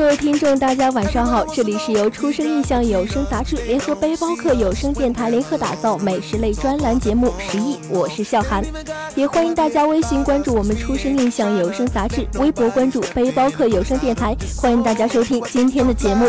各位听众，大家晚上好，这里是由出生印象有声杂志联合背包客有声电台联合打造美食类专栏节目《十亿》，我是笑涵，也欢迎大家微信关注我们出生印象有声杂志，微博关注背包客有声电台，欢迎大家收听今天的节目。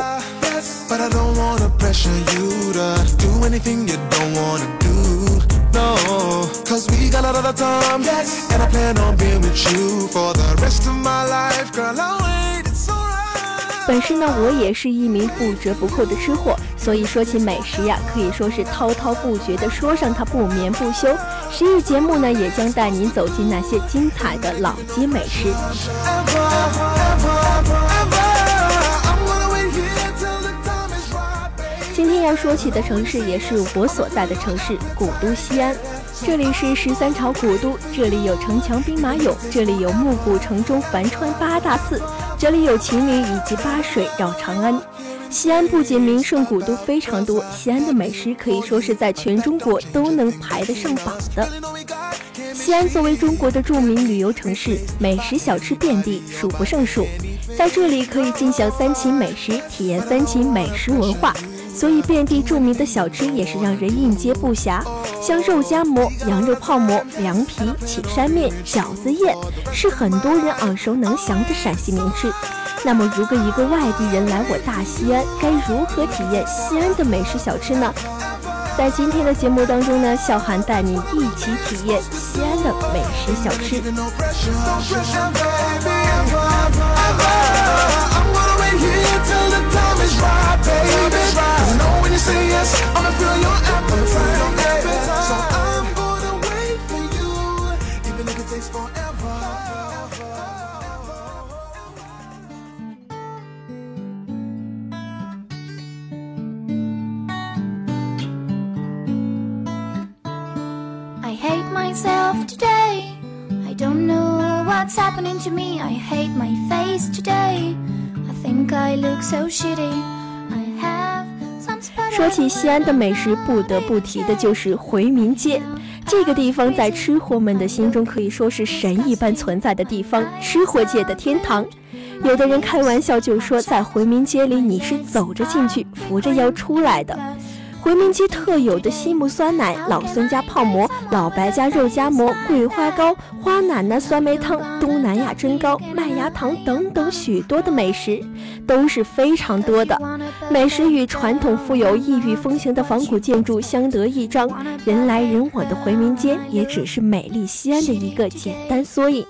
本身呢，我也是一名不折不扣的吃货，所以说起美食呀，可以说是滔滔不绝的说上它不眠不休。十一节目呢，也将带您走进那些精彩的老街美食。今天要说起的城市，也是我所在的城市——古都西安。这里是十三朝古都，这里有城墙兵马俑，这里有暮鼓城中繁川八大寺。这里有秦岭以及八水绕长安。西安不仅名胜古都非常多，西安的美食可以说是在全中国都能排得上榜的。西安作为中国的著名旅游城市，美食小吃遍地，数不胜数。在这里可以尽享三秦美食，体验三秦美食文化，所以遍地著名的小吃也是让人应接不暇。像肉夹馍、羊肉泡馍、凉皮、岐山面、饺子宴，是很多人耳熟能详的陕西名吃。那么，如果一个外地人来我大西安，该如何体验西安的美食小吃呢？在今天的节目当中呢，笑涵带你一起体验西安的美食小吃。Myself today. I don't know what's happening to me. I hate my face today. I think i look so shitty. I have some spray 说起西安的美食不得不提的就是回民街。这个地方在吃货们的心中可以说是神一般存在的地方吃货界的天堂。有的人开玩笑就说在回民街里你是走着进去扶着腰出来的。回民街特有的西木酸奶、老孙家泡馍、老白家肉夹馍、桂花糕、花奶奶酸梅汤、东南亚蒸糕、麦芽糖等等许多的美食，都是非常多的。美食与传统富有异域风情的仿古建筑相得益彰，人来人往的回民街也只是美丽西安的一个简单缩影。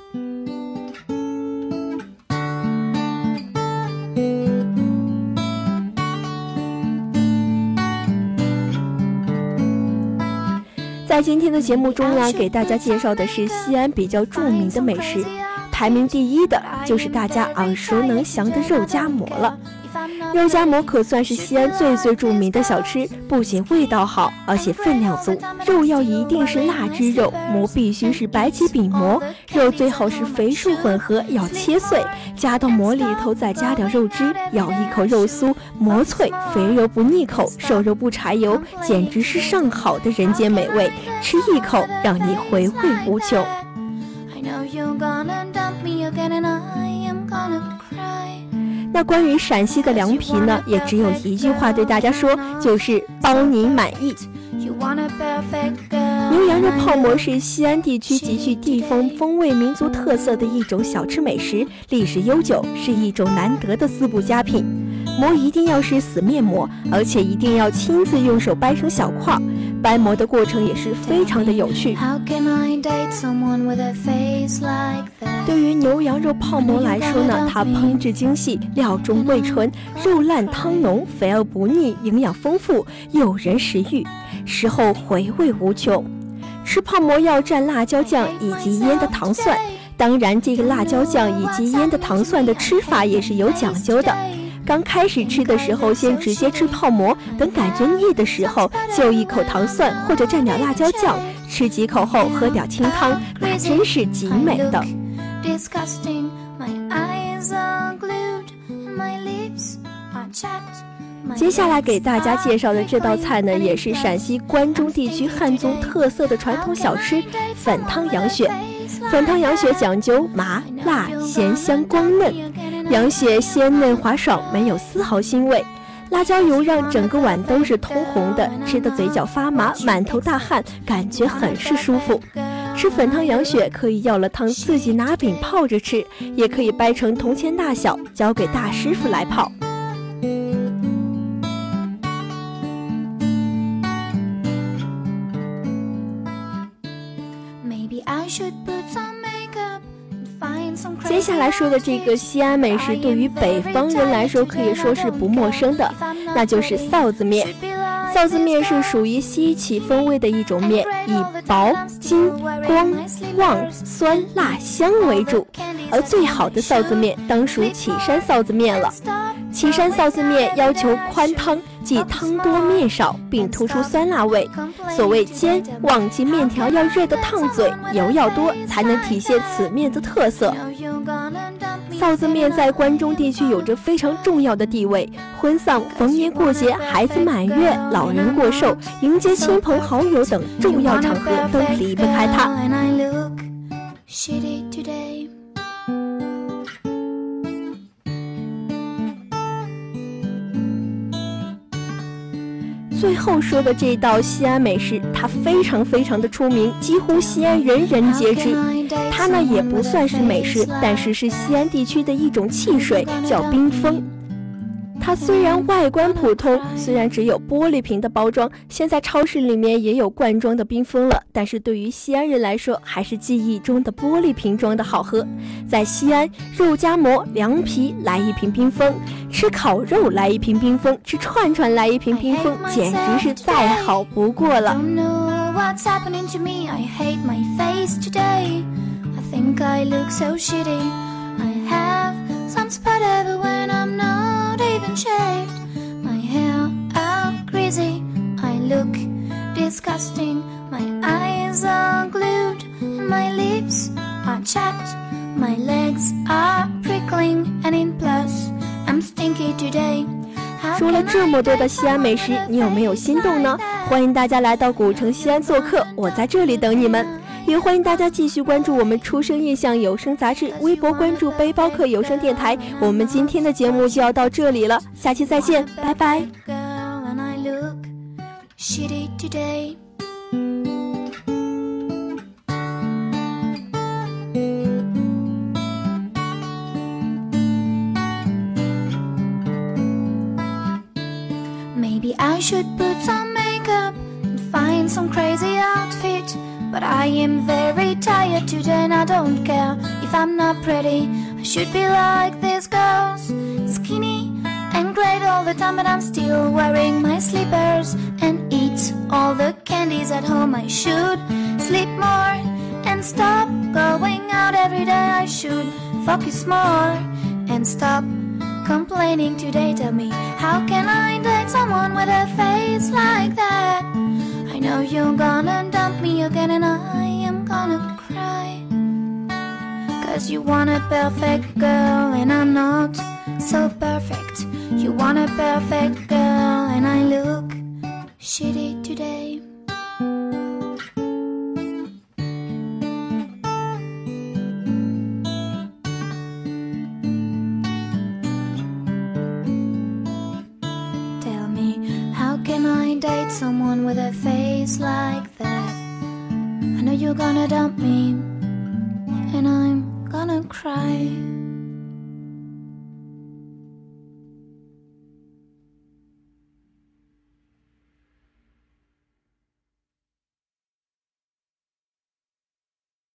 在今天的节目中呢，给大家介绍的是西安比较著名的美食，排名第一的就是大家耳熟能详的肉夹馍了。肉夹馍可算是西安最最著名的小吃，不仅味道好，而且分量足。肉要一定是腊汁肉，馍必须是白吉饼馍，肉最好是肥瘦混合，要切碎，加到馍里头，再加点肉汁，咬一口肉酥，馍脆，肥肉不腻口，瘦肉不柴油，简直是上好的人间美味，吃一口让你回味无穷。I know you're gonna dump me again in a 那关于陕西的凉皮呢，也只有一句话对大家说，就是包您满意。牛羊肉泡馍是西安地区极具地方风味、民族特色的一种小吃美食，历史悠久，是一种难得的滋补佳品。馍一定要是死面膜，而且一定要亲自用手掰成小块。掰膜的过程也是非常的有趣。对于牛羊肉泡馍来说呢，它烹制精细，料中味醇，肉烂汤浓，肥而不腻，营养丰富，诱人食欲，食后回味无穷。吃泡馍要蘸辣椒酱以及腌的糖蒜，当然这个辣椒酱以及腌的糖蒜的吃法也是有讲究的。刚开始吃的时候，先直接吃泡馍，等感觉腻的时候，就一口糖蒜或者蘸点辣椒酱，吃几口后喝点清汤，那真是极美的。接下来给大家介绍的这道菜呢，也是陕西关中地区汉族特色的传统小吃——粉汤羊血。粉汤羊血讲究麻辣咸香光嫩。羊血鲜嫩滑爽，没有丝毫腥味。辣椒油让整个碗都是通红的，吃的嘴角发麻，满头大汗，感觉很是舒服。吃粉汤羊血可以要了汤自己拿饼泡着吃，也可以掰成铜钱大小，交给大师傅来泡。Maybe I should put some makeup. 接下来说的这个西安美食，对于北方人来说可以说是不陌生的，那就是臊子面。臊子面是属于西起风味的一种面，以薄、筋、光、旺、酸、辣、香为主。而最好的臊子面当属岐山臊子面了。岐山臊子面要求宽汤，即汤多面少，并突出酸辣味。所谓煎，旺即面条要热得烫嘴，油要多，才能体现此面的特色。臊子面在关中地区有着非常重要的地位，婚丧、逢年过节、孩子满月、老人过寿、迎接亲朋好友等重要场合都离不开它。最后说的这道西安美食，它非常非常的出名，几乎西安人人皆知。它呢也不算是美食，但是是西安地区的一种汽水，叫冰峰。它虽然外观普通，虽然只有玻璃瓶的包装，现在超市里面也有罐装的冰峰了，但是对于西安人来说，还是记忆中的玻璃瓶装的好喝。在西安，肉夹馍、凉皮来一瓶冰峰，吃烤肉来一瓶冰峰，吃串串来一瓶冰峰，简直是再好不过了。Some spot ever when I'm not shaved, my hair all greasy. I look disgusting. My eyes are glued, and my lips are chapped. My legs are prickling, and in plus, I'm stinky today. 说了这么多的西安美食，你有没有心动呢？欢迎大家来到古城西安做客，我在这里等你们。也欢迎大家继续关注我们《出生印象有声杂志》微博，关注背包客有声电台。我们今天的节目就要到这里了，下期再见，拜拜。Maybe I should put some makeup and find some crazy outfit. But I am very tired today and I don't care if I'm not pretty. I should be like these girls, skinny and great all the time, but I'm still wearing my slippers and eat all the candies at home. I should sleep more and stop going out every day. I should focus more and stop complaining today. Tell me, how can I you want a perfect girl and I'm not so perfect You want a perfect girl and I look shitty today Tell me, how can I date someone with a face like that. I know you're gonna dump me, and I'm gonna cry.